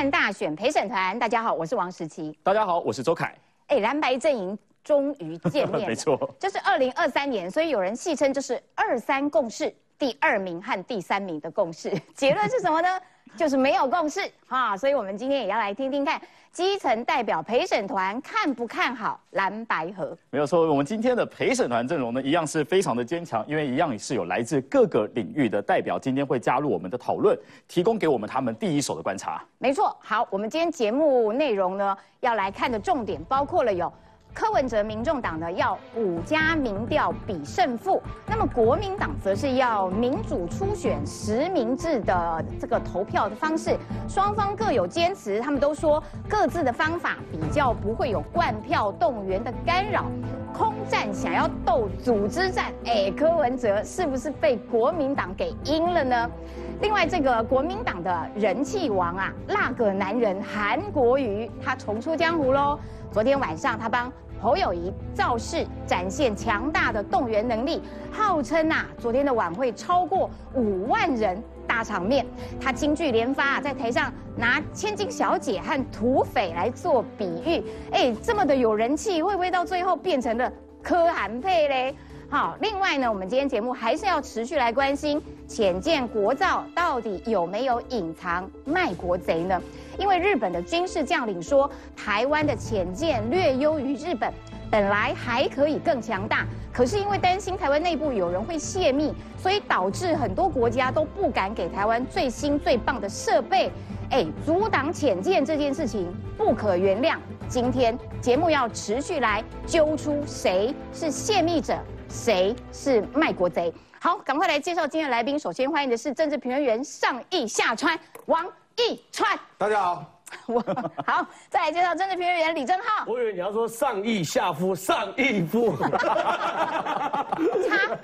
看大选陪审团，大家好，我是王时琪。大家好，我是周凯。哎，蓝白阵营终于见面了，没错，这是二零二三年，所以有人戏称这是二三共识，第二名和第三名的共识。结论是什么呢？就是没有共识啊！所以我们今天也要来听听看。基层代表陪审团看不看好蓝白河？没有错，我们今天的陪审团阵容呢，一样是非常的坚强，因为一样是有来自各个领域的代表，今天会加入我们的讨论，提供给我们他们第一手的观察。没错，好，我们今天节目内容呢，要来看的重点包括了有。柯文哲、民众党呢要五家民调比胜负，那么国民党则是要民主初选实名制的这个投票的方式，双方各有坚持，他们都说各自的方法比较不会有灌票动员的干扰。空战想要斗组织战，哎，柯文哲是不是被国民党给阴了呢？另外，这个国民党的人气王啊，那个男人韩国瑜，他重出江湖喽。昨天晚上，他帮侯友谊造势，展现强大的动员能力，号称呐，昨天的晚会超过五万人，大场面。他京剧连发，在台上拿千金小姐和土匪来做比喻，哎，这么的有人气，会不会到最后变成了柯韩配嘞？好，另外呢，我们今天节目还是要持续来关心浅见国造到底有没有隐藏卖国贼呢？因为日本的军事将领说，台湾的浅见略优于日本，本来还可以更强大，可是因为担心台湾内部有人会泄密，所以导致很多国家都不敢给台湾最新最棒的设备。哎，阻挡浅见这件事情不可原谅。今天节目要持续来揪出谁是泄密者。谁是卖国贼？好，赶快来介绍今天的来宾。首先欢迎的是政治评论员上亿下川王义川。大家好。我好，再来介绍政治评论员李正浩。我以为你要说上亿下夫上亿夫，差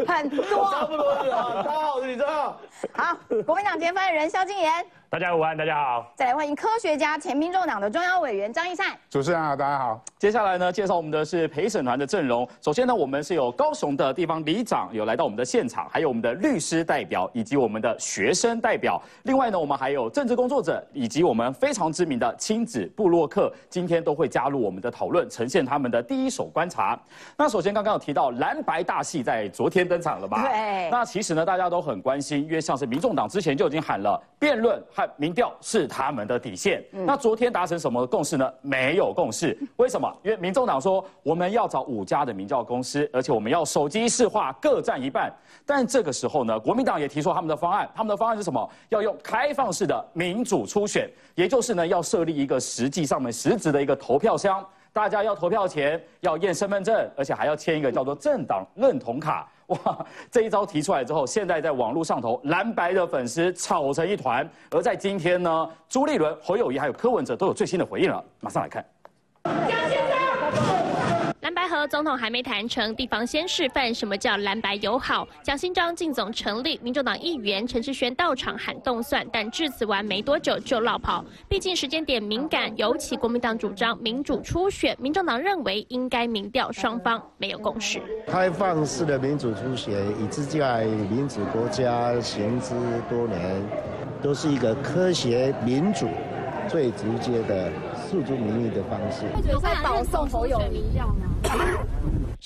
很多。差不多是啊。大家好，我是李正浩。好，国民党前发言人萧敬言。大家午安，大家好。再来欢迎科学家、前民众党的中央委员张义善。主持人好，大家好。接下来呢，介绍我们的是陪审团的阵容。首先呢，我们是有高雄的地方里长有来到我们的现场，还有我们的律师代表以及我们的学生代表。另外呢，我们还有政治工作者以及我们非常知名的亲子部落客，今天都会加入我们的讨论，呈现他们的第一手观察。那首先刚刚有提到蓝白大戏在昨天登场了吧？对。那其实呢，大家都很关心，因为像是民众党之前就已经喊了辩论和民调是。是他们的底线。那昨天达成什么共识呢？没有共识。为什么？因为民众党说我们要找五家的民调公司，而且我们要手机市化，各占一半。但这个时候呢，国民党也提出他们的方案。他们的方案是什么？要用开放式的民主初选，也就是呢，要设立一个实际上面实质的一个投票箱。大家要投票前要验身份证，而且还要签一个叫做政党认同卡。哇，这一招提出来之后，现在在网络上头蓝白的粉丝吵成一团。而在今天呢，朱立伦、侯友谊还有柯文哲都有最新的回应了，马上来看。总统还没谈成，地方先示范什么叫蓝白友好。蒋新章进总成立，民众党议员陈世轩到场喊动算，但致辞完没多久就落跑。毕竟时间点敏感，尤其国民党主张民主初选，民众党认为应该民调，双方没有共识。开放式的民主初选，以自在民主国家行之多年，都是一个科学民主最直接的诉诸民意的方式。有在保送侯友民调吗？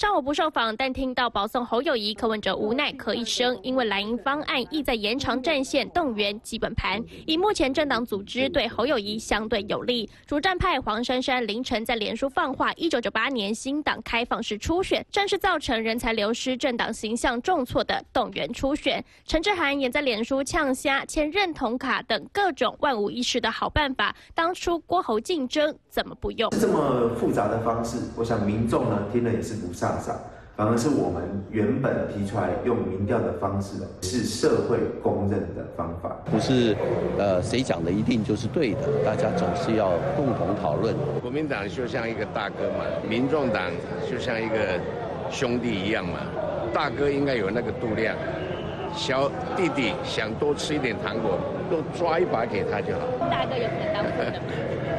上午不受访，但听到保送侯友谊，柯文哲无奈咳一声，因为蓝营方案意在延长战线，动员基本盘。以目前政党组织对侯友谊相对有利，主战派黄珊珊凌晨在脸书放话：一九九八年新党开放式初选，正是造成人才流失、政党形象重挫的动员初选。陈志涵也在脸书呛虾、签认同卡等各种万无一失的好办法，当初郭侯竞争怎么不用？这么复杂的方式，我想民众呢听了也是不上赏，反而是我们原本提出来用民调的方式，是社会公认的方法，不是呃谁讲的一定就是对的，大家总是要共同讨论。国民党就像一个大哥嘛，民众党就像一个兄弟一样嘛，大哥应该有那个度量，小弟弟想多吃一点糖果，都抓一把给他就好。大哥有可能当的吗？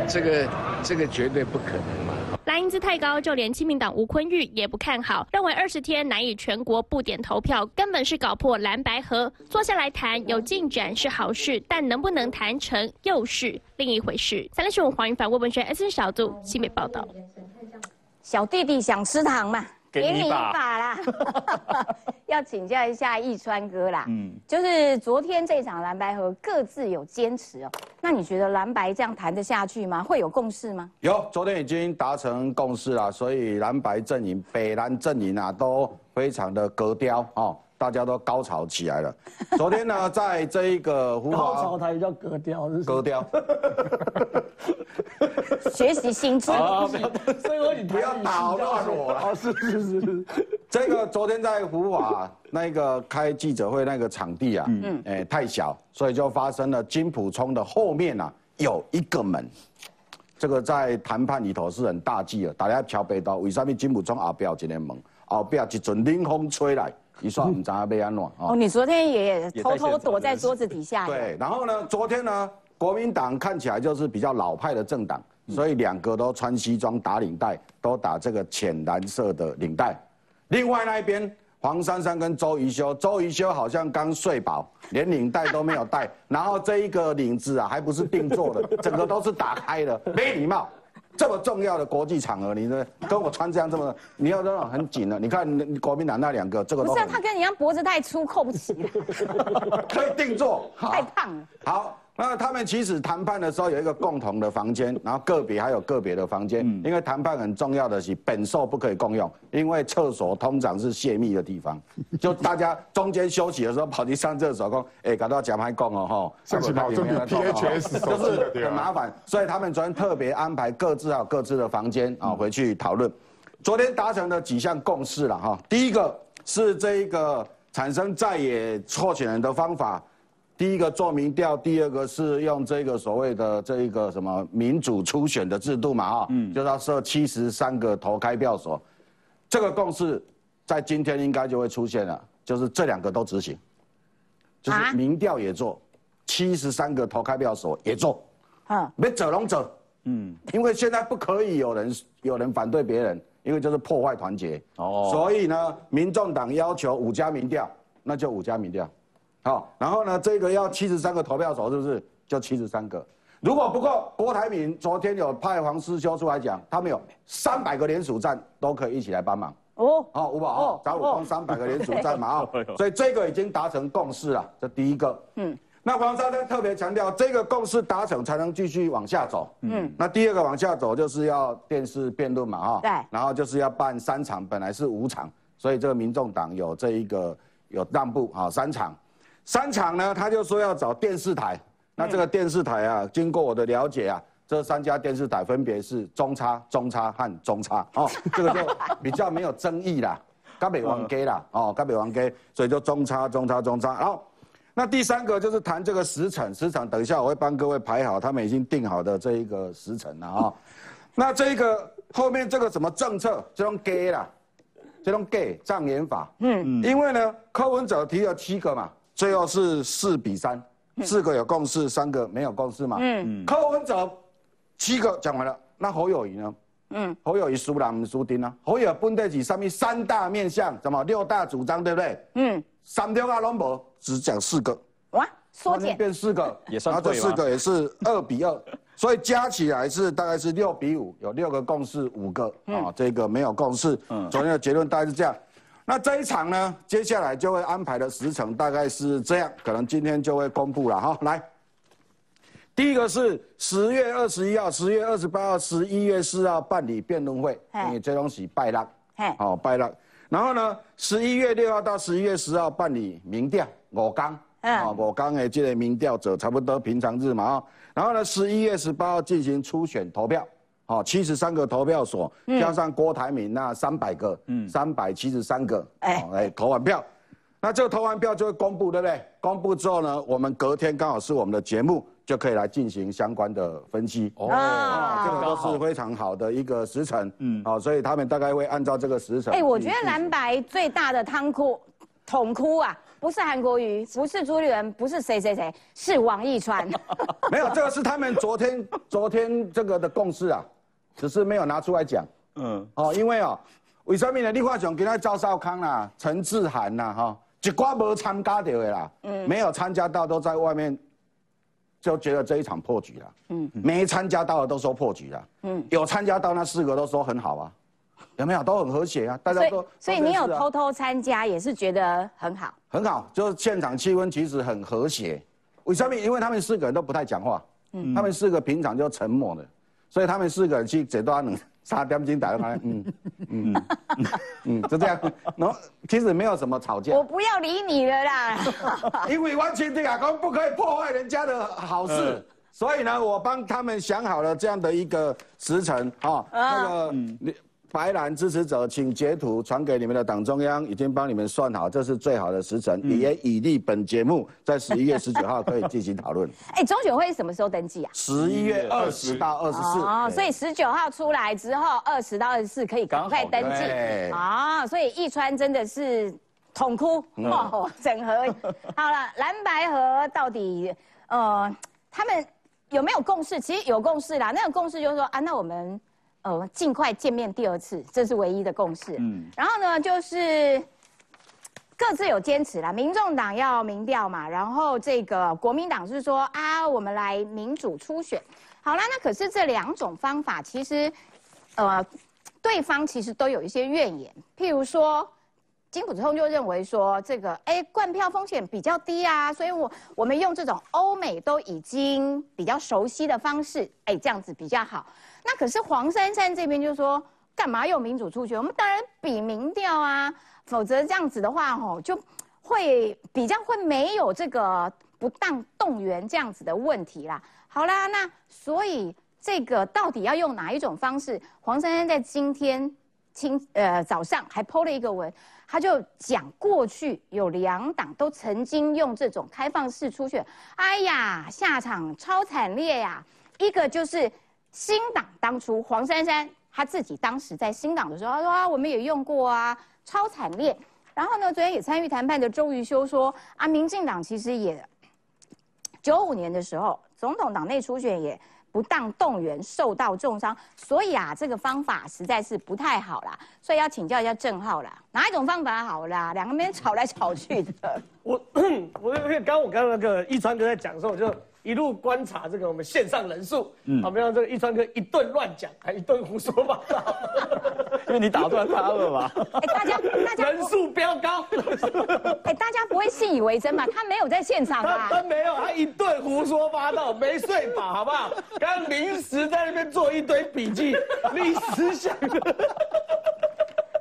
这个这个绝对不可能嘛。蓝英姿太高，就连亲民党吴坤玉也不看好，认为二十天难以全国不点投票，根本是搞破蓝白河。坐下来谈有进展是好事，但能不能谈成又是另一回事。三六十五黄云凡、魏文轩 S 小组新北报道。小弟弟想吃糖嘛？给你一把啦！要请教一下易川哥啦，嗯，就是昨天这场蓝白河各自有坚持哦，那你觉得蓝白这样谈得下去吗？会有共识吗？有，昨天已经达成共识了，所以蓝白阵营、北蓝阵营啊都非常的格调哦。大家都高潮起来了。昨天呢，在这一个湖高潮台叫格调，格调。学习新知。所以你不要打乱我了。是是是是。这个昨天在福华那个开记者会那个场地啊，嗯，哎太小，所以就发生了金普冲的后面啊有一个门，这个在谈判里头是很大忌的。大家桥北道为什么金普冲后边有一个门，后边一阵冷风吹来。一算唔知要安暖哦，你昨天也偷偷躲在桌子底下。对，然后呢，昨天呢，国民党看起来就是比较老派的政党，所以两个都穿西装打领带，都打这个浅蓝色的领带。另外那一边，黄珊珊跟周瑜修，周瑜修好像刚睡饱，连领带都没有带，然后这一个领子啊，还不是定做的，整个都是打开的，没礼貌。这么重要的国际场合，你呢跟我穿这样这么，你要那种很紧的。你看国民党那两个，这个不是他跟你一样脖子太粗扣不起，可以定做，太胖了。好。那他们其实谈判的时候有一个共同的房间，然后个别还有个别的房间，因为谈判很重要的是本寿不可以共用，因为厕所通常是泄密的地方，就大家中间休息的时候跑去上厕所，讲哎，搞到假牌共哦哈，上去跑这边 P H S 就是很麻烦，所以他们昨天特别安排各自有各自的房间啊回去讨论，昨天达成的几项共识了哈，第一个是这一个产生在野候选人的方法。第一个做民调，第二个是用这个所谓的这一个什么民主初选的制度嘛，哈，嗯，就是要设七十三个投开票所，这个共识在今天应该就会出现了，就是这两个都执行，就是民调也做，七十三个投开票所也做，啊，没走龙走，嗯，因为现在不可以有人有人反对别人，因为就是破坏团结，哦，所以呢，民众党要求五家民调，那就五家民调。好，然后呢，这个要七十三个投票手，是不是就七十三个？如果不够，郭台铭昨天有派黄师修出来讲，他们有三百个联署站都可以一起来帮忙。哦，好，五宝哦，找五公三百个联署站嘛 啊，所以这个已经达成共识了，这第一个。嗯，那黄珊珊特别强调，这个共识达成才能继续往下走。嗯，那第二个往下走就是要电视辩论嘛哈。对。然后就是要办三场，本来是五场，所以这个民众党有这一个有让步啊，三场。三场呢，他就说要找电视台。那这个电视台啊，经过我的了解啊，这三家电视台分别是中差、中差和中差哦，这个就比较没有争议啦。嘉北王给啦，哦，嘉北王给，所以就中差、中差、中差。然后，那第三个就是谈这个时辰，时辰等一下我会帮各位排好，他们已经定好的这一个时辰了啊。那这个后面这个什么政策，这种给啦，这种给障眼法。嗯，因为呢，柯文哲提了七个嘛。最后是四比三，四个有共识，三个没有共识嘛。嗯，柯文哲七个讲完了，那侯友谊呢？嗯，侯友谊输了，唔输丁啊。侯友分得起上面三大面向，什么六大主张，对不对？嗯，三条啊拢无，只讲四个。哇，缩减变四个，也算对这四个也是二比二，所以加起来是大概是六比五，有六个共识，五个啊，这个没有共识。嗯，昨天的结论大概是这样。那这一场呢，接下来就会安排的时程大概是这样，可能今天就会公布了哈。来，第一个是十月二十一号、十月二十八号、十一月四号办理辩论会，你这东西拜了，好拜了。然后呢，十一月六号到十一月十号办理民调，我刚，啊，我刚的这个民调者差不多平常日嘛啊。然后呢，十一月十八号进行初选投票。哦，七十三个投票所，加上郭台铭那三百个，嗯，三百七十三个，哎，哎，投完票，那这个投完票就会公布，对不对？公布之后呢，我们隔天刚好是我们的节目，就可以来进行相关的分析。哦，这个都是非常好的一个时辰，嗯，好，所以他们大概会按照这个时辰。哎，我觉得蓝白最大的汤哭、痛哭啊，不是韩国瑜，不是朱立伦，不是谁谁谁，是王义川。没有，这个是他们昨天昨天这个的共识啊。只是没有拿出来讲。嗯，哦，因为哦，为什么呢？你看像今天赵少康啦、陈志涵啦，哈、一寡无参加到的啦，嗯，没有参加到都在外面，就觉得这一场破局了。嗯，没参加到的都说破局了。嗯，有参加到那四个都说很好啊，有没有？都很和谐啊，大家都。所以你有偷偷参加，也是觉得很好。很好，就是现场气氛其实很和谐。为什么？因为他们四个人都不太讲话，嗯，他们四个平常就沉默的，所以他们四个人去这段能三点钟打电话，嗯嗯嗯嗯，就这样。然后其实没有什么吵架我，不要理你了啦。因为完全对啊，我不可以破坏人家的好事。所以呢，我帮他们想好了这样的一个时辰啊，那个你白蓝支持者，请截图传给你们的党中央，已经帮你们算好，这是最好的时辰，也以利本节目在十一月十九号可以进行讨论。哎，中选会什么时候登记啊？十一月二十到二十四，哦，所以十九号出来之后，二十到二十四可以赶快登记。对。啊、所以易川真的是痛哭哦，整合。好了，蓝白河到底呃他们有没有共识？其实有共识啦，那个共识就是说啊，那我们呃尽快见面第二次，这是唯一的共识。嗯，然后呢就是。各自有坚持啦，民众党要民调嘛，然后这个国民党是说啊，我们来民主初选。好啦，那可是这两种方法其实，呃，对方其实都有一些怨言，譬如说。金普聪就认为说，这个哎，灌票风险比较低啊，所以我我们用这种欧美都已经比较熟悉的方式，哎，这样子比较好。那可是黄珊珊这边就说，干嘛用民主出选？我们当然比民调啊，否则这样子的话，吼，就会比较会没有这个不当动员这样子的问题啦。好啦，那所以这个到底要用哪一种方式？黄珊珊在今天清呃早上还 PO 了一个文，他就讲过去有两党都曾经用这种开放式初选，哎呀，下场超惨烈呀！一个就是新党当初黄珊珊她自己当时在新党的时候，她说啊，我们也用过啊，超惨烈。然后呢，昨天也参与谈判的周瑜修说啊，民进党其实也九五年的时候，总统党内初选也不当动员，受到重伤，所以啊，这个方法实在是不太好啦。所以要请教一下郑浩啦，哪一种方法好啦？两个面吵来吵去的。我我因为刚我刚刚那个一川哥在讲的时候，我就一路观察这个我们线上人数，嗯，好，没让这个一川哥一顿乱讲，还一顿胡说八道，因为你打断他了嘛。哎，大家大家人数飙高，哎，大家不会信以为真嘛？他没有在现场他啊。他没有，他一顿胡说八道，没睡饱，好不好？刚刚临时在那边做一堆笔记，历史想的，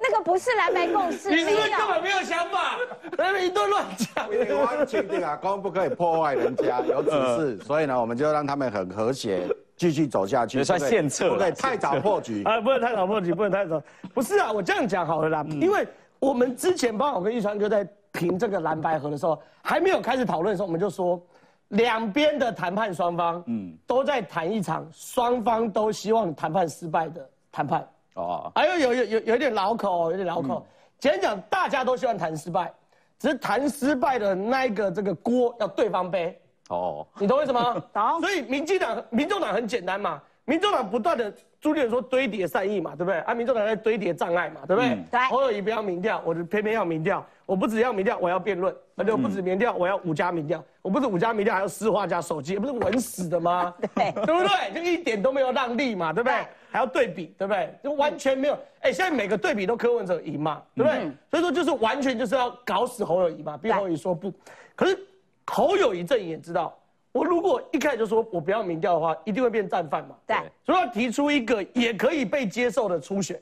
那个不是蓝白共识，你是不是根本没有想法，在那边一顿乱讲？因为完全定啊，公不可以破坏人家，有指示，所以呢，我们就让他们很和谐，继续走下去。也算献策啦不可以太早破局。啊，不能太早破局，不能太早。不是啊，我这样讲好了啦，因为我们之前帮我跟玉川哥在评这个蓝白河的时候，还没有开始讨论的时候，我们就说，两边的谈判双方，嗯，都在谈一场双方都希望谈判失败的谈判。哦，哎呦有有有有一点老口哦，有点老口。简单讲，大家都希望谈失败，只是谈失败的那一个这个锅要对方背。哦，你懂我意思吗？懂所以民进党、民众党很简单嘛，民众党不断的朱立伦说堆叠善意嘛，对不对？啊，民众党在堆叠障碍嘛，对不对？嗯对侯友谊不要民调，我就偏偏要民调。我不只要民调，我要辩论，而且我不止民调，我要五家民调。我不止五家民调，还要私话加手机，不是稳死的吗？对对不对？就一点都没有让利嘛，对不对？还要对比，对不对？就完全没有。哎，现在每个对比都柯文哲赢嘛，对不对？所以说就是完全就是要搞死侯友谊嘛，逼侯友谊说不。可是侯友谊阵营也知道，我如果一开始就说我不要民调的话，一定会变战犯嘛。对所以要提出一个也可以被接受的初选，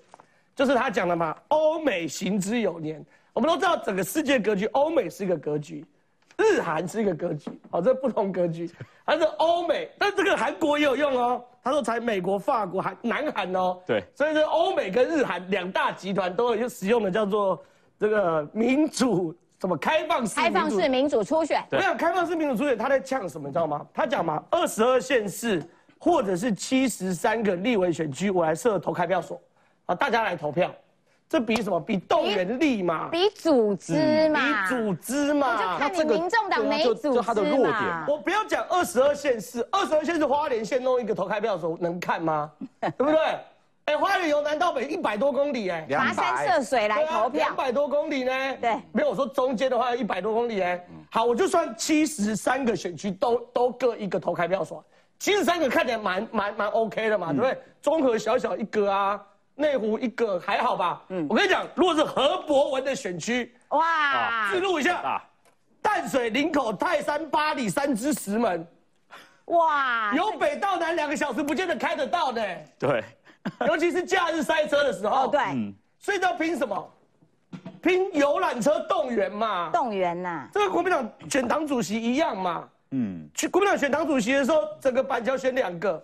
就是他讲的嘛，欧美行之有年。我们都知道整个世界格局，欧美是一个格局，日韩是一个格局，好，这不同格局。但是欧美，但这个韩国也有用哦。他说才美国、法国、韩、南韩哦。对所以这欧美跟日韩两大集团都有使用的叫做这个民主什么开放式开放民主式民主初选，我想开放式民主初选，他在呛什么，你知道吗？他讲嘛，二十二县市或者是七十三个立委选区，我来设投开票所，啊，大家来投票，这比什么？比动员力嘛，比组织嘛，比组织我就。看你民众党没对啊就他的织弱点嘛。我不要讲二十二县市，二十二县市花莲县弄一个投开票所能看吗？对不对？哎，花莲由南到北一百多公里，哎，跋山涉水来投票。两，百多公里呢。对没有我说中间的话一百多公里，哎，好，我就算七十三个选区都都各一个投开票所，七十三个看起来蛮蛮蛮 OK 的嘛，对不对？综合小小一个啊，内湖一个还好吧？嗯，我跟你讲，如果是何博文的选区，哇。记录一下，啊，淡水、林口、泰山、八里三支石门，哇，由北到南两个小时不见得开得到呢，对，尤其是假日塞车的时候。哦对，所以要拼什么？拼游览车动员嘛。动员呐，这个国民党选党主席一样嘛。嗯，去国民党选党主席的时候，整个板桥选两个，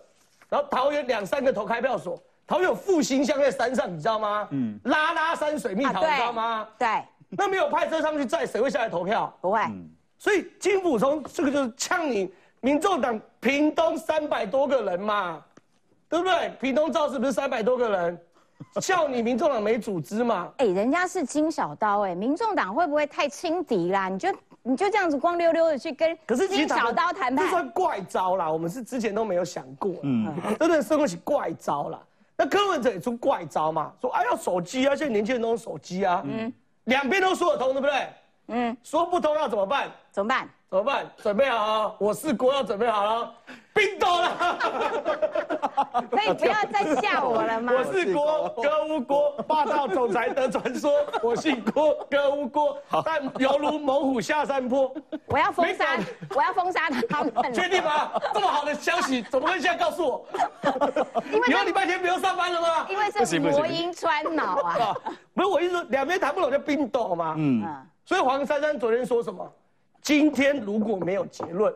然后桃园两三个投开票所。桃园有复兴乡在山上，你知道吗？嗯，拉拉山水蜜桃，你知道吗？对，那没有派车上去载，谁会下来投票？不会，所以金溥聪这个就是呛你民众党屏东三百多个人嘛，对不对？屏东造势不是三百多个人，叫你民众党没组织嘛？哎，人家是金小刀，哎，民众党会不会太轻敌啦？你就你就这样子光溜溜的去跟可是金小刀谈判，这算怪招啦，我们是之前都没有想过，嗯，真的生不起怪招啦。那柯文哲也出怪招嘛，说啊要手机啊，现在年轻人都用手机啊，嗯，两边都说得通，对不对？嗯，说不通要怎么办？怎么办？怎么办？准备好啊！我是郭要准备好了，冰斗了。可以不要再吓我了吗？我是郭，歌无郭，霸道总裁的传说。我姓郭，歌无郭，但犹如猛虎下山坡。我要封杀，我要封杀他们。确定吗？这么好的消息，怎么会现在告诉我？因为以后礼拜天不用上班了吗？因为是魔音穿脑啊。啊，不是我意思说，两边谈不拢就冰斗嘛。嗯。嗯，所以黄珊珊昨天说什么？今天如果没有结论，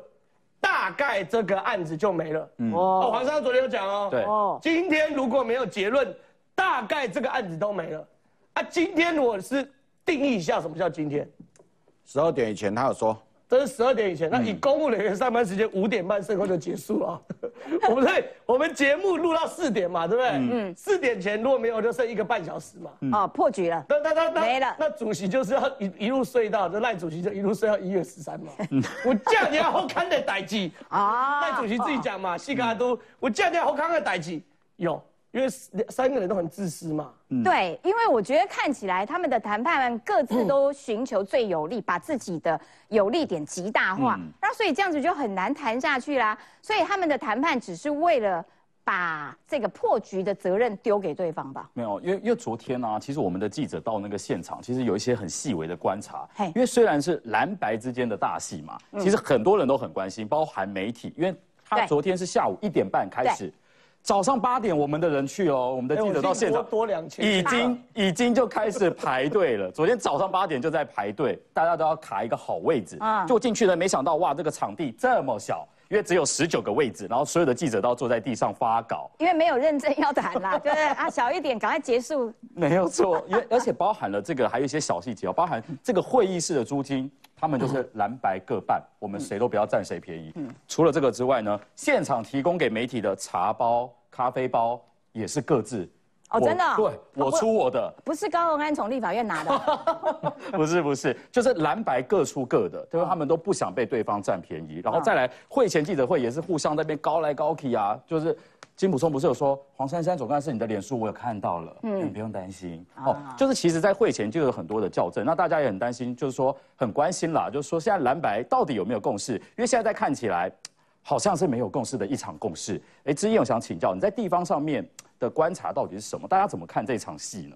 大概这个案子就没了。哦，黄珊珊昨天有讲哦。对哦，今天如果没有结论，大概这个案子都没了。啊，今天我是定义一下什么叫今天，十二点以前他有说，这是十二点以前。那以公务人员上班时间五点半盛后就结束了。我们对，我们节目录到四点嘛，对不对？嗯。四点前如果没有，就剩一个半小时嘛。哦，破局了。那那那那没了那主席就是要一一路睡到，这赖主席就一路睡到一月十三嘛。我叫你要好看的代际啊 赖主席自己讲嘛，西卡都我叫你要好看的代际有，因为三个人都很自私嘛。对，因为我觉得看起来他们的谈判各自都寻求最有利，把自己的有利点极大化，那所以这样子就很难谈下去啦。所以他们的谈判只是为了把这个破局的责任丢给对方吧。没有，因为因为昨天呢、啊其实我们的记者到那个现场，其实有一些很细微的观察嘿。因为虽然是蓝白之间的大戏嘛，其实很多人都很关心，包含媒体，因为他昨天是下午一点半开始，早上八点我们的人去哦，我们的记者到现场已经已经就开始排队了。昨天早上八点就在排队，大家都要卡一个好位置。啊就进去了，没想到哇，这个场地这么小，因为只有十九个位置，然后所有的记者都要坐在地上发稿。因为没有认真要谈啦，就是啊小一点，赶快结束。没有错，因为而且包含了这个还有一些小细节哦，包含这个会议室的租金，他们就是蓝白各半，我们谁都不要占谁便宜。嗯除了这个之外呢，现场提供给媒体的茶包、咖啡包也是各自。我哦真的哦对，我出我的，不是高鸿安从立法院拿的，不是不是，就是蓝白各出各的，就是他们都不想被对方占便宜，然后再来会前记者会也是互相在那边高来高去啊，就是金普聪不是有说黄珊珊总干事你的脸书我有看到了，嗯，你不用担心。哦，就是其实在会前就有很多的校正，那大家也很担心，就是说很关心啦，就是说现在蓝白到底有没有共识？因为现在在看起来。好像是没有共识的一场共识。哎，之燕，我想请教你在地方上面的观察到底是什么？大家怎么看这场戏呢？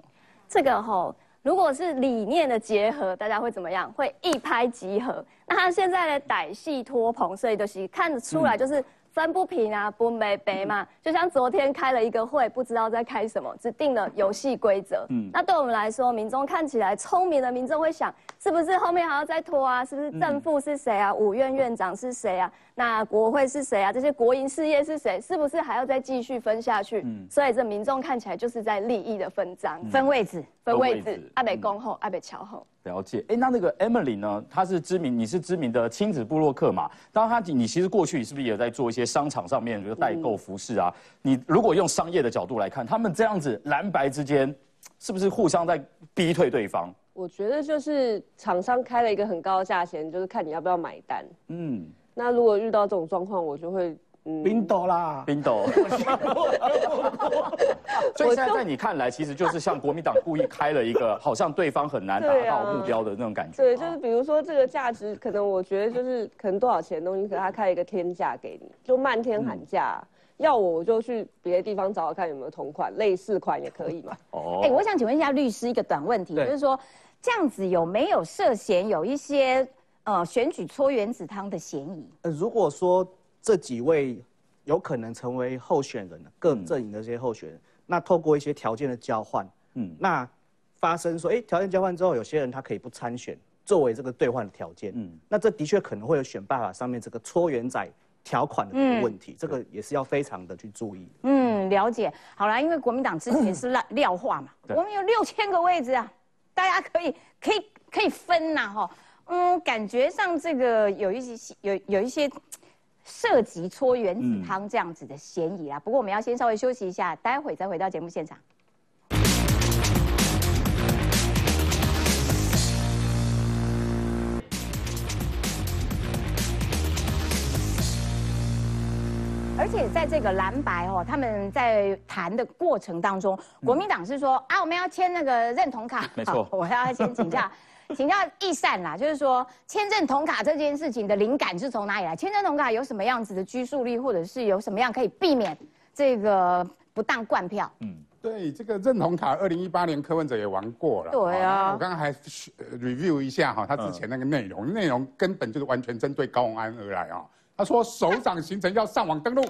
这个吼、如果是理念的结合，大家会怎么样？会一拍即合。那他现在的歹戏拖棚，所以就是看得出来，就是分不平啊，不美杯嘛。就像昨天开了一个会，不知道在开什么，只定了游戏规则。嗯，那对我们来说，民众看起来聪明的民众会想，是不是后面还要再拖啊？是不是正副是谁啊？五院院长是谁啊？那国会是谁啊？这些国营事业是谁？是不是还要再继续分下去？嗯所以这民众看起来就是在利益的分赃。分位置。分位置置，阿北恭候，阿北桥后。了解，哎，那那个 Emily 呢？她是知名，你是知名的亲子部落客嘛？当然她，你其实过去是不是也有在做一些商场上面，比如代购服饰啊？你如果用商业的角度来看，他们这样子蓝白之间，是不是互相在逼退对方？我觉得就是厂商开了一个很高的价钱，就是看你要不要买单。嗯，那如果遇到这种状况，我就会嗯冰斗啦，冰斗。所以现在在你看来，其实就是像国民党故意开了一个，好像对方很难达到目标的那种感觉。对，就是比如说这个价值，可能我觉得就是可能多少钱的东西，可他开一个天价给你，就漫天喊价。要我我就去别的地方找找看有没有同款，类似款也可以嘛。哦。哎，我想请问一下律师一个短问题，就是说这样子有没有涉嫌有一些呃选举搓原子汤的嫌疑？呃，如果说这几位有可能成为候选人，各阵营的这些候选人。那透过一些条件的交换，嗯，那发生说，哎，条件交换之后，有些人他可以不参选，作为这个兑换的条件，嗯，那这的确可能会有选办法上面这个搓圆仔条款的问题，这个也是要非常的去注意。嗯，了解。好了，因为国民党之前是料料 化嘛，我们有六千个位置啊，大家可以可以可以分呐，哈，嗯，感觉上这个有一些有有一些。涉及搓原子汤这样子的嫌疑啊，不过我们要先稍微休息一下，待会再回到节目现场。而且在这个蓝白哦，他们在谈的过程当中，国民党是说啊，我们要签那个认同卡，没错，我要先请假。请教易善啦，就是说签证同卡这件事情的灵感是从哪里来？签证同卡有什么样子的拘束力，或者是有什么样可以避免这个不当灌票？嗯，对，这个认同卡，二零一八年柯文哲也玩过了。对啊，我刚刚还 review 一下哈，他之前那个内容，内容根本就是完全针对高安而来啊。他说首长行程要上网登录。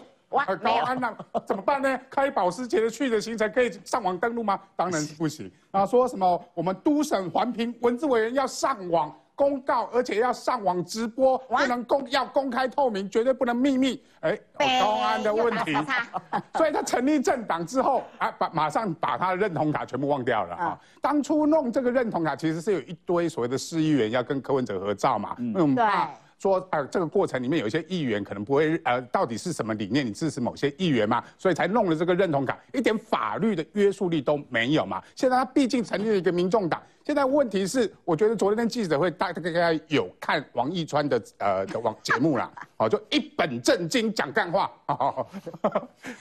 高安那 怎么办呢？开保时捷的去的行程可以上网登录吗？当然是不行。啊，说什么我们都省环评文字委员要上网公告，而且要上网直播，不能公要公开透明，绝对不能秘密。哎，高安的问题。所以他成立政党之后啊，把马上把他的认同卡全部忘掉了啊。当初弄这个认同卡，其实是有一堆所谓的市议员要跟柯文哲合照嘛，因为我们怕。说呃，这个过程里面有一些议员可能不会呃，到底是什么理念？你支持某些议员吗？所以才弄了这个认同感，一点法律的约束力都没有嘛。现在他毕竟成立了一个民众党。现在问题是，我觉得昨天的记者会大概有看王一川的呃的网节目啦，哦，就一本正经讲干话，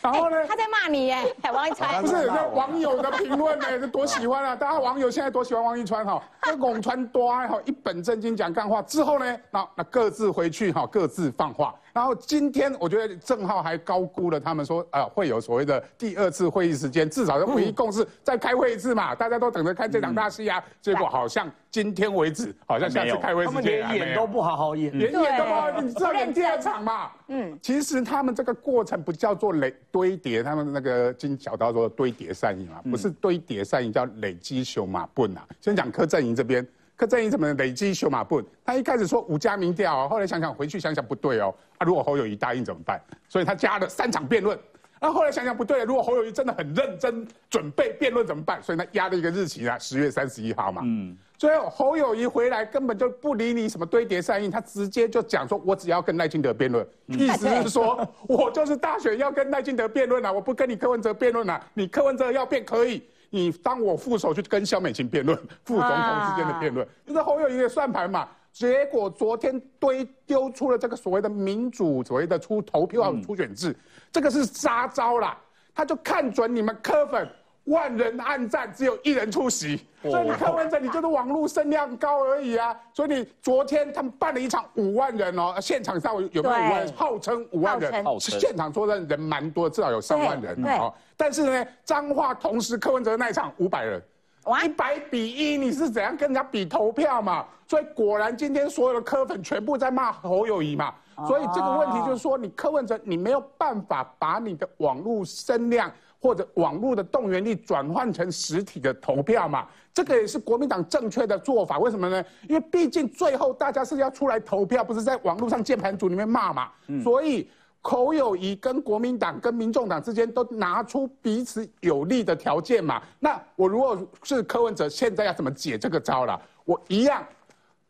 然后呢，他在骂你耶，王一川。不是那网友的评论呢，是多喜欢啊！大家网友现在多喜欢王一川哈，那龚川多爱好，一本正经讲干话之后呢，那那各自回去哈，各自放话。然后今天我觉得郑浩还高估了他们说，呃，会有所谓的第二次会议时间，至少要会议共识再开会一次嘛，大家都等着看这场大戏啊。结果好像今天为止，好像下次开会时间连演都不好好演，连演都不好，你知道演第二场嘛？嗯，其实他们这个过程不叫做累堆叠，他们那个金小刀说堆叠善意嘛，不是堆叠善意，叫累积修马棍啊。先讲柯震营这边。柯震营怎么累积修马步？他一开始说五家民调，后来想想回去想想不对哦。啊，如果侯友谊答应怎么办？所以他加了三场辩论。那后来想想不对，如果侯友谊真的很认真准备辩论怎么办？所以他压了一个日期啊，十月三十一号嘛。嗯。最后侯友谊回来根本就不理你什么堆叠善意，他直接就讲说：“我只要跟赖清德辩论，意思是说我就是大选要跟赖清德辩论了，我不跟你柯文哲辩论了。你柯文哲要辩可以。”你当我副手去跟肖美琴辩论副总统之间的辩论，就是侯友谊的算盘嘛。结果昨天堆丢出了这个所谓的民主，所谓的出投票出选制，这个是杀招啦。他就看准你们柯粉。万人暗战，只有一人出席，所以你看完这，你就是网络声量高而已啊。所以你昨天他们办了一场五万人哦，现场上有没有五万？号称五万人，现场说的人蛮多，至少有三万人哦。但是呢，彰化同时柯文哲那一场五百人，一百比一，你是怎样跟人家比投票嘛？所以果然今天所有的柯粉全部在骂侯友谊嘛。所以这个问题就是说，你柯文哲你没有办法把你的网络声量。或者网络的动员力转换成实体的投票嘛，这个也是国民党正确的做法。为什么呢？因为毕竟最后大家是要出来投票，不是在网络上键盘组里面骂嘛。所以口友谊跟国民党跟民众党之间都拿出彼此有利的条件嘛。那我如果是柯文哲，现在要怎么解这个招了？我一样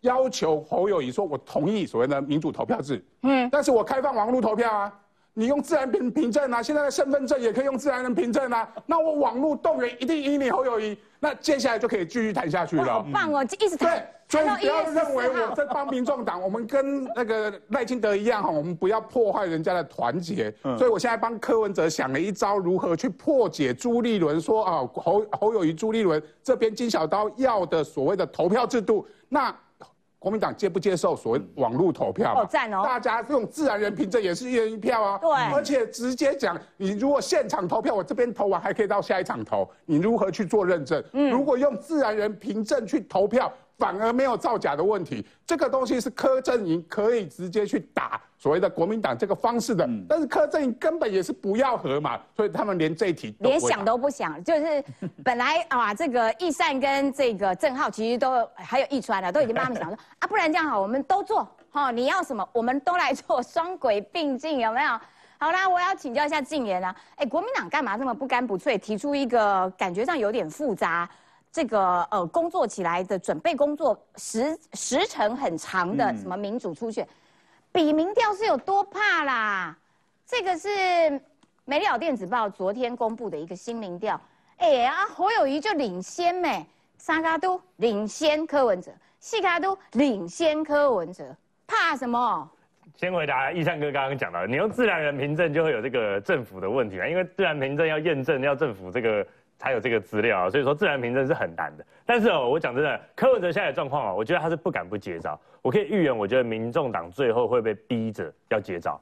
要求侯友谊说，我同意所谓的民主投票制，嗯，但是我开放网络投票啊。你用自然凭凭证啊，现在的身份证也可以用自然人凭证啊。那我网络动员一定以你侯友谊，那接下来就可以继续谈下去了。好棒哦，一直谈。所以不要认为我在帮民众党，我们跟那个赖清德一样哈，我们不要破坏人家的团结。所以我现在帮柯文哲想了一招，如何去破解朱立伦说啊侯侯友谊朱立伦这边金小刀要的所谓的投票制度，那。国民党接不接受所谓网络投票？好赞哦！大家用自然人凭证也是一人一票啊。对，而且直接讲，你如果现场投票，我这边投完还可以到下一场投，你如何去做认证？嗯，如果用自然人凭证去投票。反而没有造假的问题，这个东西是柯震营可以直接去打所谓的国民党这个方式的，但是柯震营根本也是不要和嘛，所以他们连这一题连想都不想，就是本来啊，这个易善跟这个郑浩其实都还有易川了，都已经帮他们想说啊，不然这样好，我们都做哈，你要什么我们都来做，双轨并进有没有？好啦，我要请教一下静言啊，哎，国民党干嘛这么不干不脆，提出一个感觉上有点复杂？这个呃，工作起来的准备工作时时程很长的，什么民主初选，比民调是有多怕啦？这个是美丽岛电子报昨天公布的一个新民调，哎呀，侯友谊就领先没，三卡都领先柯文哲，四卡都领先柯文哲，怕什么？先回答易善哥刚刚讲的，你用自然人凭证就会有这个政府的问题啊，因为自然凭证要验证，要政府这个。才有这个资料，所以说自然凭证是很难的。但是哦，我讲真的，柯文哲现在的状况啊，我觉得他是不敢不接招。我可以预言，我觉得民众党最后会被逼着要接招。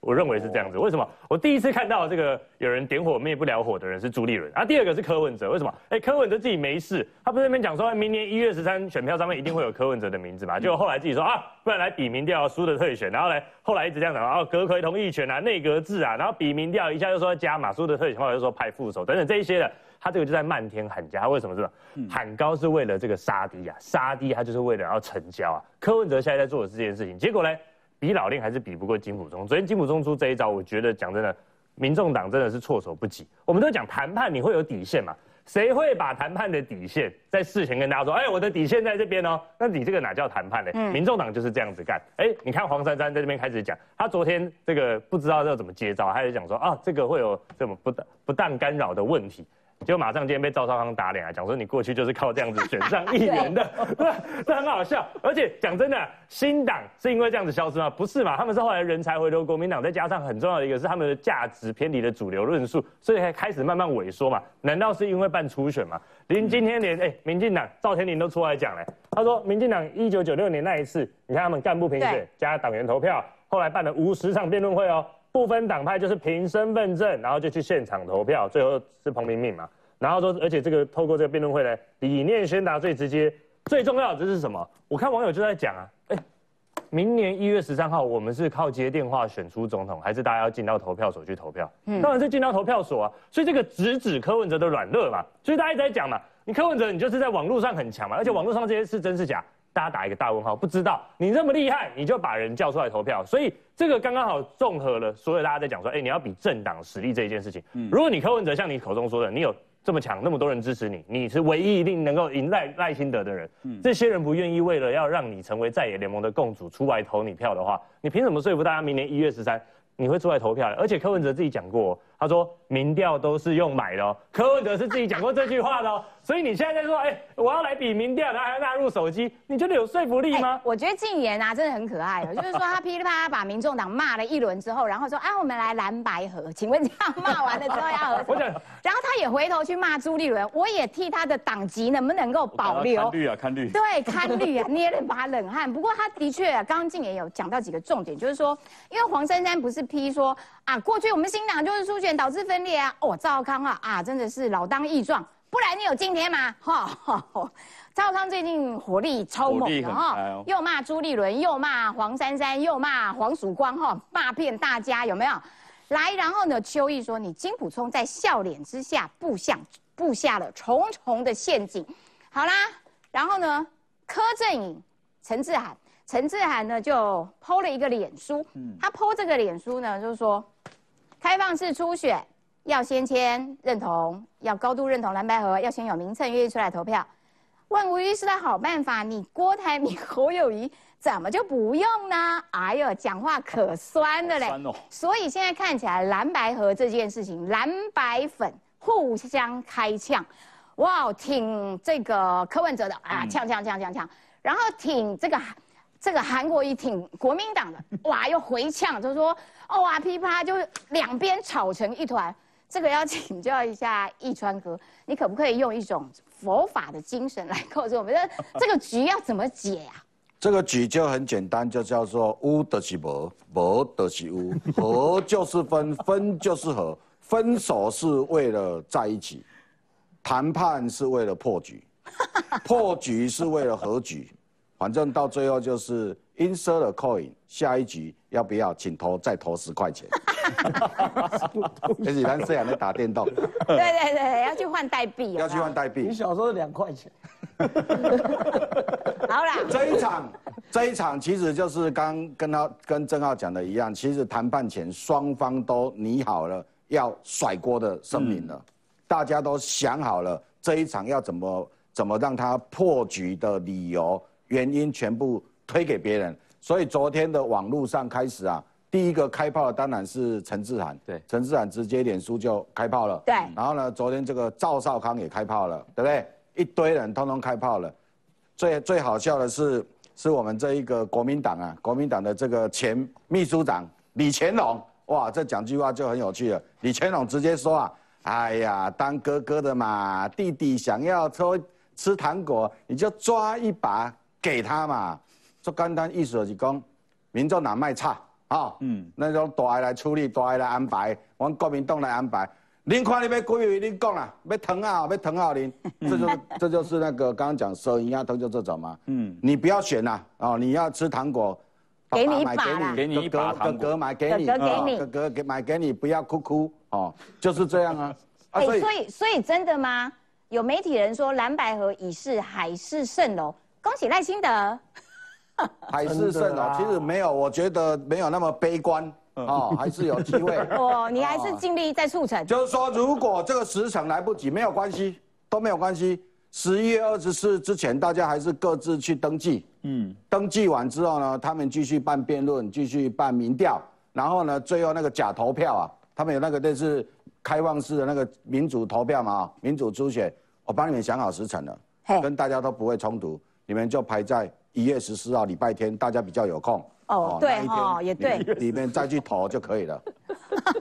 我认为是这样子。为什么？我第一次看到这个有人点火灭不了火的人是朱立伦，啊，第二个是柯文哲。为什么？哎，柯文哲自己没事，他不是那边讲说，明年一月十三选票上面一定会有柯文哲的名字嘛？结果后来自己说啊，不然来比民调输的特选，然后来后来一直这样讲啊，阁魁同意权啊，内阁制啊，然后比民调一下又说加马输的特选，后来又说派副手等等这一些的。他这个就在漫天喊价，他为什么是喊高是为了这个杀低啊，杀低他就是为了要成交啊。柯文哲现在在做的这件事情，结果呢，比老令还是比不过金普中。昨天金普中出这一招，我觉得讲真的，民众党真的是措手不及。我们都讲谈判你会有底线嘛，谁会把谈判的底线在事前跟大家说？哎，我的底线在这边哦，那你这个哪叫谈判呢？民众党就是这样子干。哎，你看黄珊珊在这边开始讲，他昨天这个不知道要怎么接招，他就讲说啊，这个会有这么不不当干扰的问题。就马上今天被赵少康打脸啊，讲说你过去就是靠这样子选上议员的，这 很好笑。而且讲真的，新党是因为这样子消失吗？不是嘛，他们是后来人才回流国民党，再加上很重要的一个是他们的价值偏离了主流论述，所以才开始慢慢萎缩嘛。难道是因为办初选嘛？连今天连哎，民进党赵天麟都出来讲嘞，他说民进党一九九六年那一次，你看他们干部评选加党员投票，后来办了五十场辩论会哦。不分党派就是凭身份证，然后就去现场投票，最后是彭明敏嘛。然后说，而且这个透过这个辩论会呢，理念宣达最直接、最重要的是什么？我看网友就在讲啊，哎，明年一月十三号，我们是靠接电话选出总统，还是大家要进到投票所去投票？嗯，当然是进到投票所啊。所以这个直指柯文哲的软弱嘛。所以大家一直在讲嘛，你柯文哲你就是在网络上很强嘛，而且网络上这些是真是假？大家打一个大问号，不知道你这么厉害，你就把人叫出来投票，所以这个刚刚好综合了所有大家在讲说，哎，你要比政党实力这一件事情。如果你柯文哲像你口中说的，你有这么强，那么多人支持你，你是唯一一定能够赢赖赖清德的人，这些人不愿意为了要让你成为在野联盟的共主出来投你票的话，你凭什么说服大家明年一月十三你会出来投票？而且柯文哲自己讲过，他说民调都是用买的，哦柯文哲是自己讲过这句话的哦。所以你现在在说，哎，我要来比民调，然后还要纳入手机，你觉得有说服力吗？我觉得禁言啊，真的很可爱哦。就是说他噼里啪啦把民众党骂了一轮之后，然后说，啊，我们来蓝白合。请问这样骂完了之后要合？我想，然后他也回头去骂朱立伦，我也替他的党籍能不能够保留？看绿啊，看绿。对，看绿啊，捏了一把冷汗。不过他的确，刚刚禁言有讲到几个重点，就是说，因为黄珊珊不是批说啊，过去我们新党就是初选导致分裂啊，哦，赵康啊，啊，真的是老当益壮。不然你有今天吗？哈，赵康最近火力超猛的哈，又骂朱立伦，又骂黄珊珊，又骂黄曙光，哈，骂遍大家有没有？来，然后呢？邱毅说，你金普聪在笑脸之下布下布下了重重的陷阱。好啦，然后呢？柯震颖、陈志涵，陈志涵呢就剖了一个脸书，嗯他剖这个脸书呢，就是说开放式初选。要先签认同，要高度认同蓝白河，要先有名称愿意出来投票。万无一失的好办法，你郭台铭、侯友谊怎么就不用呢？哎呦，讲话可酸了嘞！酸哦。所以现在看起来蓝白河这件事情，蓝白粉互相开呛，哇，挺这个柯文哲的啊，呛呛呛呛呛，然后挺这个这个韩国瑜挺国民党的，哇，又回呛，就说哦啊噼啪，就两边吵成一团。这个要请教一下易川哥，你可不可以用一种佛法的精神来告诉我们，这这个局要怎么解呀？这个局就很简单，就叫做无得是无，无得是无，合就是分，分就是和，分手是为了在一起，谈判是为了破局，破局是为了和局，反正到最后就是 insert coin，下一局要不要请投再投十块钱。而且咱这样在打电动，对对对，要去换代币，要去换代币。你小时候两块钱。好啦，这一场，这一场其实就是刚跟他跟郑浩讲的一样，其实谈判前双方都拟好了要甩锅的声明了，大家都想好了这一场要怎么怎么让他破局的理由原因全部推给别人，所以昨天的网络上开始啊。第一个开炮的当然是陈志涵，对，陈志涵直接脸书就开炮了，对。然后呢，昨天这个赵少康也开炮了，对不对？一堆人通通开炮了。最最好笑的是，是我们这一个国民党啊，国民党的这个前秘书长李乾隆，哇，这讲句话就很有趣了。李乾隆直接说啊，哎呀，当哥哥的嘛，弟弟想要抽吃糖果，你就抓一把给他嘛。就简单意思就是讲，民众哪卖差。啊，嗯，那种大爱来处理，大爱来安排，我们国民党来安排。您看你要几位，您讲啦，要疼啊，要疼啊，您，这就这就是那个刚刚讲蛇营养疼就这种嘛。嗯，你不要选呐，哦，你要吃糖果，给你一把给你一把糖果，哥哥买给你，哥哥给你，哥哥给买给你，不要哭哭，哦，就是这样啊。哎，所以所以真的吗？有媒体人说蓝白河已是海市蜃楼，恭喜赖清德。海市蜃楼，其实没有，我觉得没有那么悲观哦，还是有机会。哦，你还是尽力在促成。就是说，如果这个时程来不及，没有关系，都没有关系。十一月二十四之前，大家还是各自去登记。嗯，登记完之后呢，他们继续办辩论，继续办民调，然后呢，最后那个假投票啊，他们有那个类似开放式的那个民主投票嘛，民主初选，我帮你们想好时辰了，跟大家都不会冲突，你们就排在。一月十四号礼拜天，大家比较有空哦，对哦，也对，里面再去投就可以了。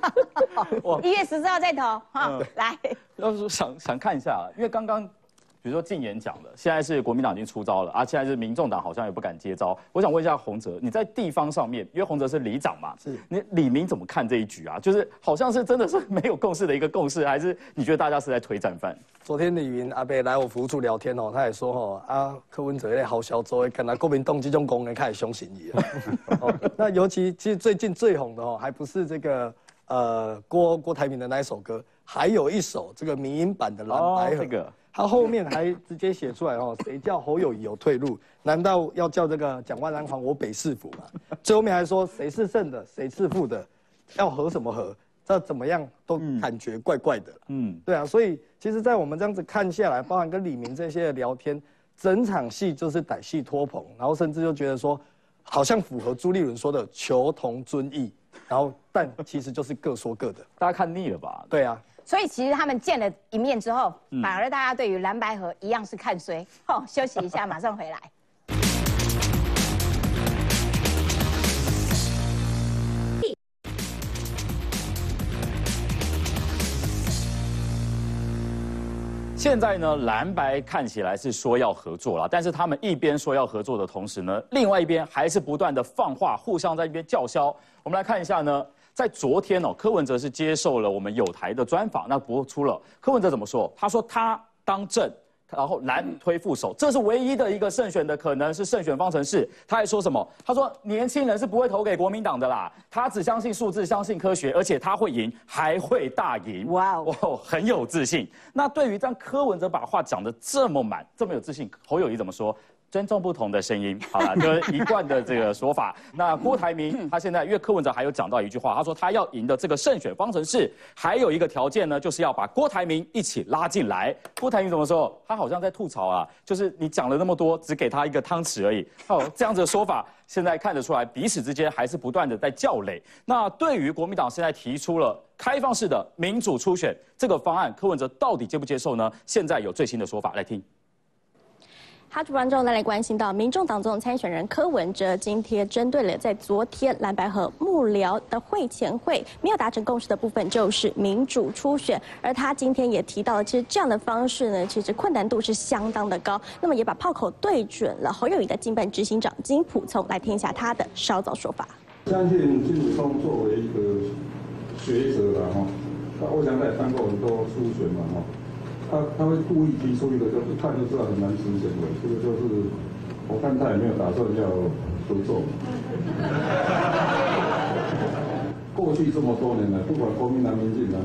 一月十四号再投哈，来。要是想想看一下，因为刚刚。比如说禁演讲的，现在是国民党已经出招了啊，现在是民众党好像也不敢接招。我想问一下洪哲，你在地方上面，因为洪哲是里长嘛，是你李明怎么看这一局啊？就是好像是真的是没有共识的一个共识，还是你觉得大家是在推战犯？昨天李云阿伯来我服务处聊天哦，他也说哦啊，柯文哲那好小周，看来国民党这种功能开始凶行义了。那尤其其实最近最红的哦，还不是这个呃郭郭台铭的那一首歌，还有一首这个民音版的蓝白河。他后面还直接写出来哦，谁叫侯友谊有退路？难道要叫这个蒋万安还我北市府吗？最后面还说谁是胜的，谁是负的，要和什么和？这怎么样都感觉怪怪的。嗯，对啊，所以其实，在我们这样子看下来，包含跟李明这些聊天，整场戏就是歹戏拖棚，然后甚至就觉得说，好像符合朱立伦说的求同尊异，然后但其实就是各说各的，大家看腻了吧？对啊。所以其实他们见了一面之后，反而大家对于蓝白河一样是看衰。哦，休息一下，马上回来。现在呢，蓝白看起来是说要合作了，但是他们一边说要合作的同时呢，另外一边还是不断的放话，互相在一边叫嚣。我们来看一下呢。在昨天哦，柯文哲是接受了我们有台的专访，那播出了。柯文哲怎么说？他说他当政，然后蓝推副手，这是唯一的一个胜选的可能是胜选方程式。他还说什么？他说年轻人是不会投给国民党的啦，他只相信数字，相信科学，而且他会赢，还会大赢。哇哦，很有自信。那对于让柯文哲把话讲得这么满，这么有自信，侯友谊怎么说？尊重不同的声音，好了，就是一贯的这个说法。那郭台铭他现在，因为柯文哲还有讲到一句话，他说他要赢的这个胜选方程式，还有一个条件呢，就是要把郭台铭一起拉进来。郭台铭怎么说？他好像在吐槽啊，就是你讲了那么多，只给他一个汤匙而已。哦，这样子的说法，现在看得出来彼此之间还是不断的在叫累。那对于国民党现在提出了开放式的民主初选这个方案，柯文哲到底接不接受呢？现在有最新的说法，来听。哈主观众再来关心到，民众党总参选人柯文哲今天针对了在昨天蓝白河幕僚的会前会没有达成共识的部分，就是民主初选。而他今天也提到了，其实这样的方式呢，其实困难度是相当的高。那么也把炮口对准了侯友谊的经办执行长金普聪，来听一下他的稍早说法。相信金普聪作为一个学者了哈，我想他也当过很多初选嘛哈。他他会故意提出一个，就一看就知道很难实现的，这个就是我看他也没有打算要合作。过去这么多年来，不管国民党、民进党，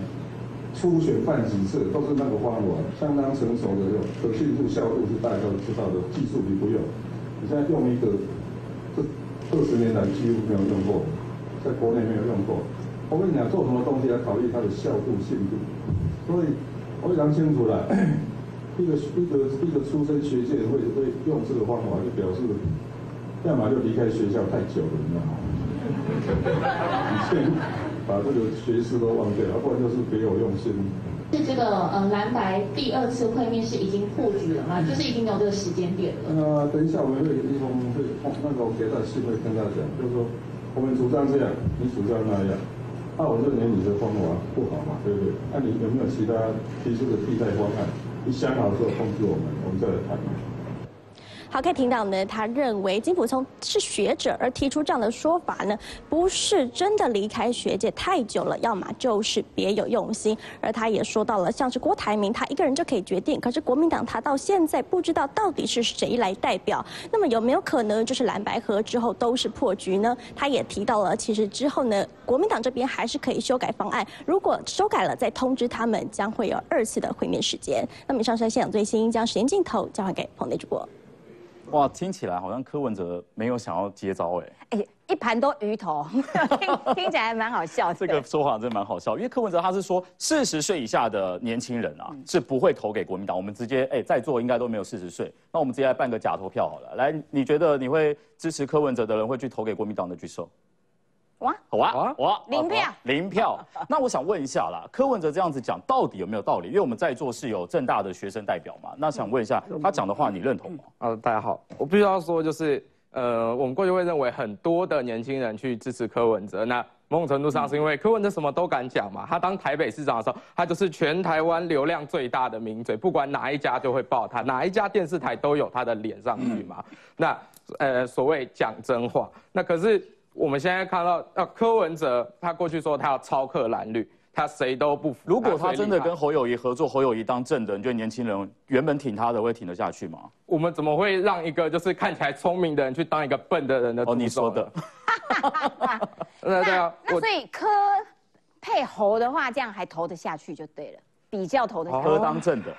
初选办几次都是那个方法，相当成熟的用，可信度、效度是大家都知道的，技术你不用。你现在用一个，这二十年来几乎没有用过，在国内没有用过。我跟你讲，做什么东西要考虑它的效度、信度，所以。非常清楚了，一个一个一个出身学界会会用这个方法，就表示要么就离开学校太久了，你知道吗？以前把这个学识都忘掉，要不然就是别有用心。是这个呃蓝白第二次会面是已经破局了吗？就是已经有这个时间点了。呃，等一下我们会一封会那个给他信会跟他讲，就是说我们主张这样，你主张那样。那我认为你的方法不好嘛，对不对？那你有没有其他提出的替代方案？你想好之后通知我们，我们再来谈。好，可以听到呢，他认为金普聪是学者，而提出这样的说法呢，不是真的离开学界太久了，要么就是别有用心。而他也说到了，像是郭台铭，他一个人就可以决定，可是国民党他到现在不知道到底是谁来代表。那么有没有可能就是蓝白合之后都是破局呢？他也提到了，其实之后呢，国民党这边还是可以修改方案，如果修改了再通知他们，将会有二次的会面时间。那么以上是现场最新，将时间镜头交还给彭内主播。哇，听起来好像柯文哲没有想要接招哎，哎，一盘都鱼头，听听起来蛮好笑。这个说法真的蛮好笑，因为柯文哲他是说四十岁以下的年轻人啊是不会投给国民党，我们直接哎在座应该都没有四十岁，那我们直接来办个假投票好了。来，你觉得你会支持柯文哲的人会去投给国民党的举手？哇，好啊，哇，零票，零票。那我想问一下啦，柯文哲这样子讲到底有没有道理？因为我们在座是有正大的学生代表嘛，那想问一下，他讲的话你认同吗？啊，大家好，我必须要说，就是呃，我们过去会认为很多的年轻人去支持柯文哲，那某种程度上是因为柯文哲什么都敢讲嘛。他当台北市长的时候，他就是全台湾流量最大的名嘴，不管哪一家就会报他，哪一家电视台都有他的脸上去嘛。那呃，所谓讲真话，那可是。我们现在看到，呃，柯文哲他过去说他要超克蓝绿，他谁都不服。如果他真的跟侯友谊合作，侯友谊当正的，你觉得年轻人原本挺他的会挺得下去吗？我们怎么会让一个就是看起来聪明的人去当一个笨的人的？哦，你说的。那 对啊。那所以柯配侯的话，这样还投得下去就对了，比较投得下。柯当正的，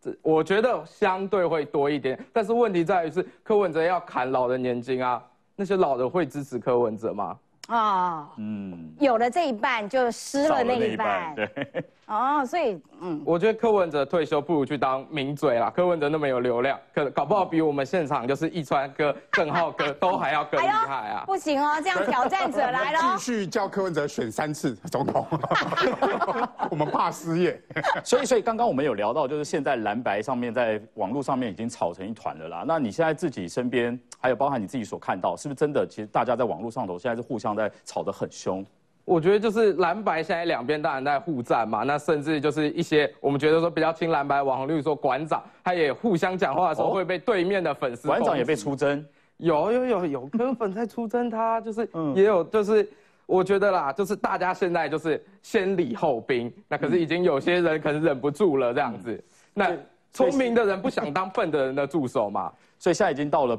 这我觉得相对会多一点，但是问题在于是柯文哲要砍老人年金啊。那些老的会支持柯文哲吗？啊，嗯，有了这一半就失了那一半，对。哦，所以嗯，我觉得柯文哲退休不如去当名嘴啦。柯文哲那么有流量，可搞不好比我们现场就是易川哥、郑浩哥都还要更厉害啊！不行哦，这样挑战者来了，继续叫柯文哲选三次总统，我们怕失业。所以，所以刚刚我们有聊到，就是现在蓝白上面在网络上面已经吵成一团了啦。那你现在自己身边，还有包含你自己所看到，是不是真的？其实大家在网络上头现在是互相在吵得很凶。我觉得就是蓝白现在两边当然在互战嘛，那甚至就是一些我们觉得说比较亲蓝白网红，例如说馆长，他也互相讲话的时候会被对面的粉丝。馆长也被出征，有有有有跟粉在出征，他就是也有就是我觉得啦，就是大家现在就是先礼后兵，那可是已经有些人可能忍不住了这样子，那聪明的人不想当笨的人的助手嘛，所以现在已经到了。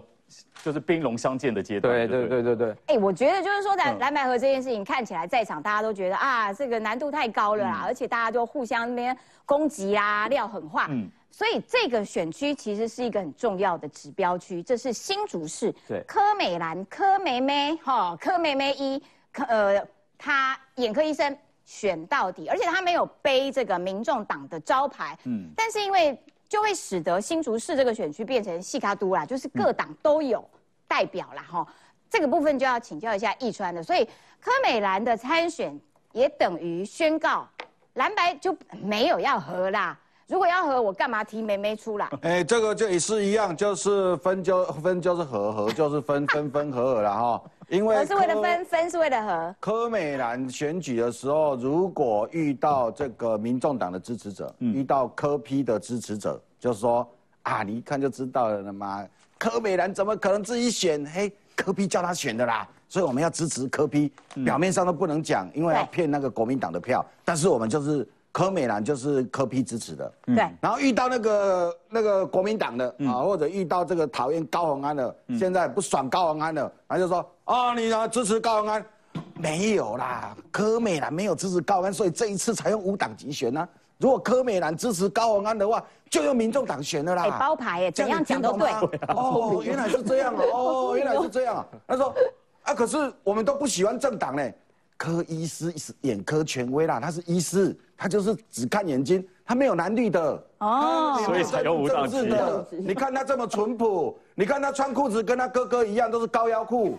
就是兵戎相见的阶段。对对对对对。哎，我觉得就是说，在蓝白河这件事情看起来，在场大家都觉得啊，这个难度太高了啦，而且大家就互相那边攻击啊，撂狠话。嗯。所以这个选区其实是一个很重要的指标区，这是新竹市。对，柯美兰、柯梅梅，哈，柯梅梅一，柯呃，她眼科医生选到底，而且她没有背这个民众党的招牌。嗯，但是因为就会使得新竹市这个选区变成细卡都啦，就是各党都有代表啦，哈。这个部分就要请教一下易川的，所以柯美兰的参选也等于宣告蓝白就没有要和啦。如果要和，我干嘛提梅梅出来？哎，这个就也是一样，就是分就分就是和，和就是分，分分合合了哈。因为是为了分，分是为了和。柯美兰选举的时候，如果遇到这个民众党的支持者，遇到柯批的支持者，就说啊，你一看就知道了嘛。柯美兰怎么可能自己选？嘿，柯批叫他选的啦，所以我们要支持柯批。表面上都不能讲，因为要骗那个国民党的票。但是我们就是。柯美兰就是柯批支持的，对。然后遇到那个那个国民党的啊，或者遇到这个讨厌高鸿安的，现在不爽高鸿安的，他就说啊，你啊支持高鸿安？没有啦，柯美兰没有支持高鸿安，所以这一次才用五党集选呢。如果柯美兰支持高鸿安的话，就用民众党选的啦。哎，包牌耶，怎样讲都对。哦，原来是这样哦，原来是这样啊。他说啊，可是我们都不喜欢政党呢。柯医师是眼科权威啦，他是医师，他就是只看眼睛，他没有蓝绿的哦，所以才有无党籍的。你看他这么淳朴，你看他穿裤子跟他哥哥一样，都是高腰裤。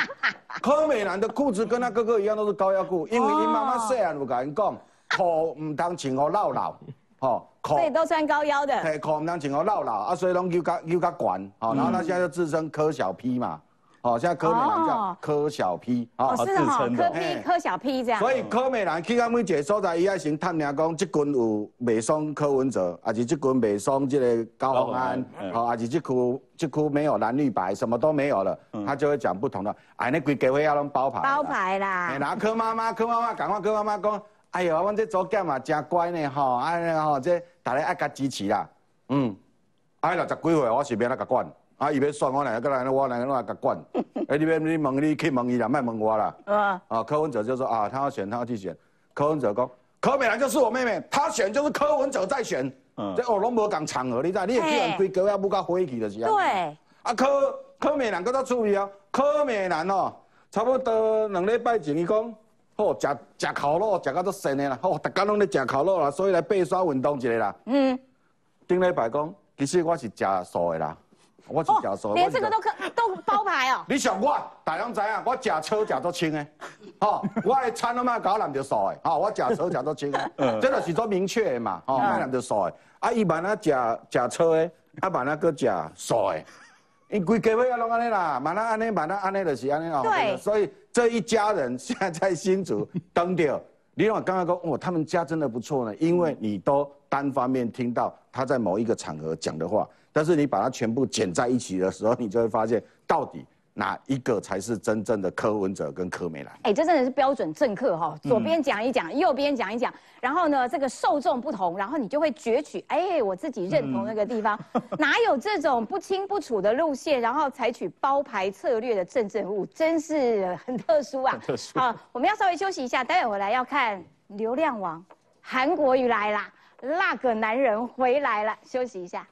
柯美兰的裤子跟他哥哥一样，都是高腰裤，因为你妈妈虽然有跟人讲，裤唔当穿我老老，吼，所以都穿高腰的。嘿，裤唔当穿我老老，啊，所以拢又加又加管，好，然后他现在就自称柯小 P 嘛。哦，现在柯美兰叫柯小 P，哦，自称柯 P 柯小 P 这样。所以柯美兰去到每一个所在，伊爱先探听讲，即群有未爽柯文哲，还是即群未爽即个高鸿安，好，还是即区即区没有蓝绿白，什么都没有了，他就会讲不同的。哎，那规家伙要拢包牌。包牌啦。然后柯妈妈，柯妈妈赶快，柯妈妈讲，哎呦，阮这组囝嘛真乖呢，吼，安尼吼，这大家爱甲支持啦。嗯，哎，六十几岁，我是免那甲管。啊！伊要选我来，个来我来，我来甲管。哎，你要你问你去问伊啦，莫问我啦。啊！啊！柯文哲就说啊，他要选，他要去选。柯文哲讲，柯美兰就是我妹妹，他选就是柯文哲在选。嗯。这哦，拢无讲场合，你知？你也叫人规格要不甲火气就是啊。对。啊，柯柯美兰搁较注意啊，柯美兰哦，差不多两礼拜前伊讲，哦，食食烤肉，食到都神的啦，哦，大家拢咧食烤肉啦，所以来背刷运动一下啦。嗯。顶礼拜讲，其实我是食素的啦。我是假说，连这个都可都包牌哦。你想我，大家知影，我假车假做轻的，哦，我的餐都卖搞难着数的，哦，我假车假做轻的，这个是做明确的嘛，哦，卖难着数的。啊，伊慢啊假假车的，啊慢啊搁假素的，因规家伙要拢安尼啦，慢啊安尼，慢啊安尼就是安尼哦。对。所以这一家人现在在新竹登掉，你让我刚刚讲，哦，他们家真的不错呢，因为你都单方面听到他在某一个场合讲的话。但是你把它全部剪在一起的时候，你就会发现到底哪一个才是真正的柯文哲跟柯美兰？哎，这真的是标准政客哈，左边讲一讲，右边讲一讲，然后呢，这个受众不同，然后你就会攫取，哎，我自己认同那个地方，哪有这种不清不楚的路线，然后采取包牌策略的政治人物，真是很特殊啊！特殊。好，我们要稍微休息一下，待会回来要看流量王韩国瑜来啦，那个男人回来了，休息一下。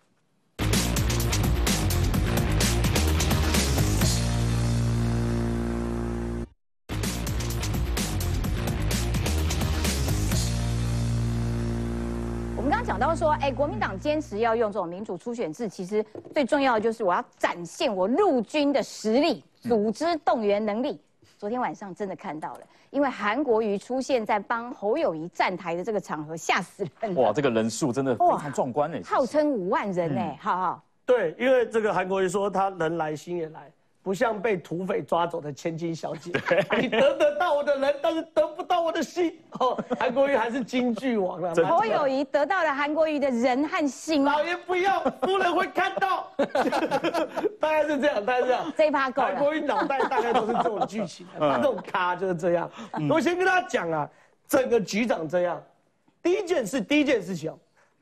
我们刚刚讲到说，哎，国民党坚持要用这种民主初选制，其实最重要的就是我要展现我陆军的实力、组织动员能力。昨天晚上真的看到了，因为韩国瑜出现在帮侯友谊站台的这个场合，吓死人哇，这个人数真的非常壮观哎，号称五万人哎，好好。对，因为这个韩国瑜说他人来心也来。不像被土匪抓走的千金小姐，你得得到我的人，但是得不到我的心。哦，韩国瑜还是京剧王了。侯友谊得到了韩国瑜的人和心。老爷不要，夫人会看到。大概是这样，大概是这样。这一趴够韩国瑜脑袋大概都是这种剧情，他这种咖就是这样。我先跟大家讲啊，整个局长这样，第一件事，第一件事情，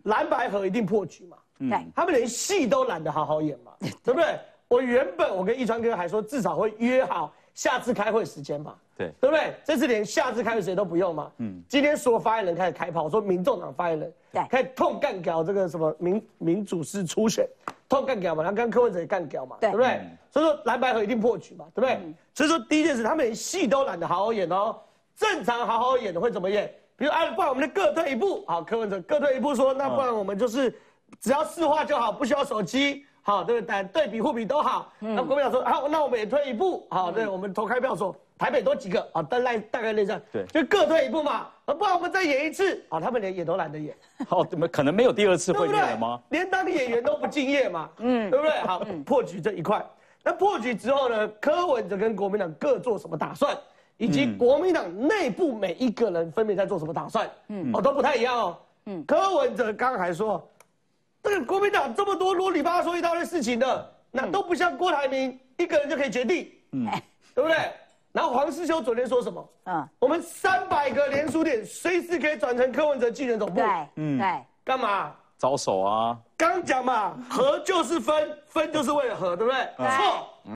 蓝白河一定破局嘛。对，他们连戏都懒得好好演嘛，对不对？我原本我跟易川哥还说至少会约好下次开会时间嘛，对对不对？这次连下次开会时间都不用嘛。嗯，今天所有发言人开始开炮，说民众党发言人对开始痛干掉这个什么民民主式初选，痛干掉嘛，然后跟柯文哲也干掉嘛，对对不对？所以说蓝白河一定破局嘛，对不对？所以说第一件事，他们连戏都懒得好好演哦，正常好好演的会怎么演？比如啊，不然我们就各退一步，好，柯文哲各退一步说，那不然我们就是只要市话就好，不需要手机。好，对不对？对比互比都好。那国民党说好，那我们也退一步。好，对，我们投开票说台北多几个啊，大概大概那样。对就各退一步嘛。啊，不然我们再演一次。啊，他们连演都懒得演，好，怎么可能没有第二次会面了吗？连当演员都不敬业嘛。嗯，对不对？好，破局这一块。那破局之后呢？柯文哲跟国民党各做什么打算，以及国民党内部每一个人分别在做什么打算，嗯，哦，都不太一样哦。嗯，柯文哲刚还说。这个国民党这么多啰里吧嗦一大堆事情的，那都不像郭台铭一个人就可以决定，嗯，对不对？然后黄世修昨天说什么？嗯，我们三百个连锁店随时可以转成柯文哲竞选总部，对，嗯，对，干嘛？招手啊！刚讲嘛，和就是分，分就是为了和，对不对？错。